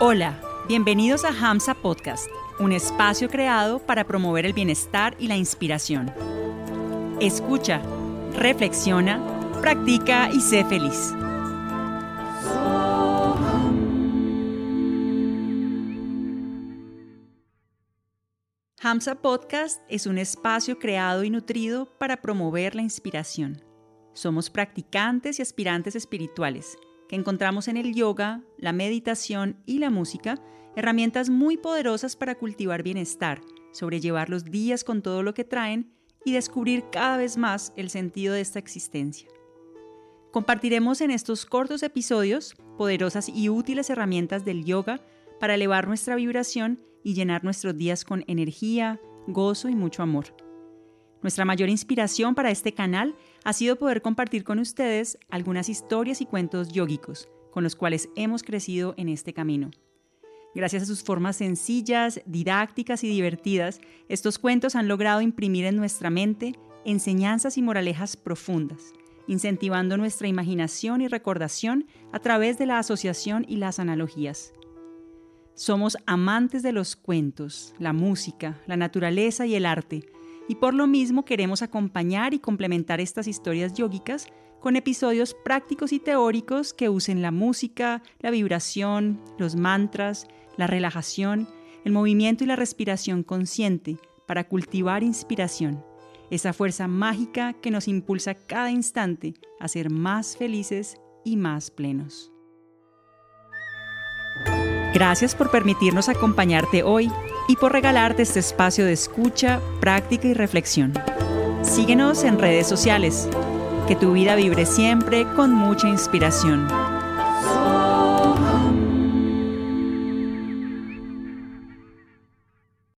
Hola, bienvenidos a Hamsa Podcast, un espacio creado para promover el bienestar y la inspiración. Escucha, reflexiona, practica y sé feliz. Hamsa Podcast es un espacio creado y nutrido para promover la inspiración. Somos practicantes y aspirantes espirituales que encontramos en el yoga, la meditación y la música herramientas muy poderosas para cultivar bienestar, sobrellevar los días con todo lo que traen y descubrir cada vez más el sentido de esta existencia. Compartiremos en estos cortos episodios poderosas y útiles herramientas del yoga para elevar nuestra vibración y llenar nuestros días con energía, gozo y mucho amor. Nuestra mayor inspiración para este canal ha sido poder compartir con ustedes algunas historias y cuentos yógicos con los cuales hemos crecido en este camino. Gracias a sus formas sencillas, didácticas y divertidas, estos cuentos han logrado imprimir en nuestra mente enseñanzas y moralejas profundas, incentivando nuestra imaginación y recordación a través de la asociación y las analogías. Somos amantes de los cuentos, la música, la naturaleza y el arte, y por lo mismo queremos acompañar y complementar estas historias yógicas con episodios prácticos y teóricos que usen la música, la vibración, los mantras, la relajación, el movimiento y la respiración consciente para cultivar inspiración, esa fuerza mágica que nos impulsa cada instante a ser más felices y más plenos. Gracias por permitirnos acompañarte hoy y por regalarte este espacio de escucha, práctica y reflexión. Síguenos en redes sociales. Que tu vida vibre siempre con mucha inspiración.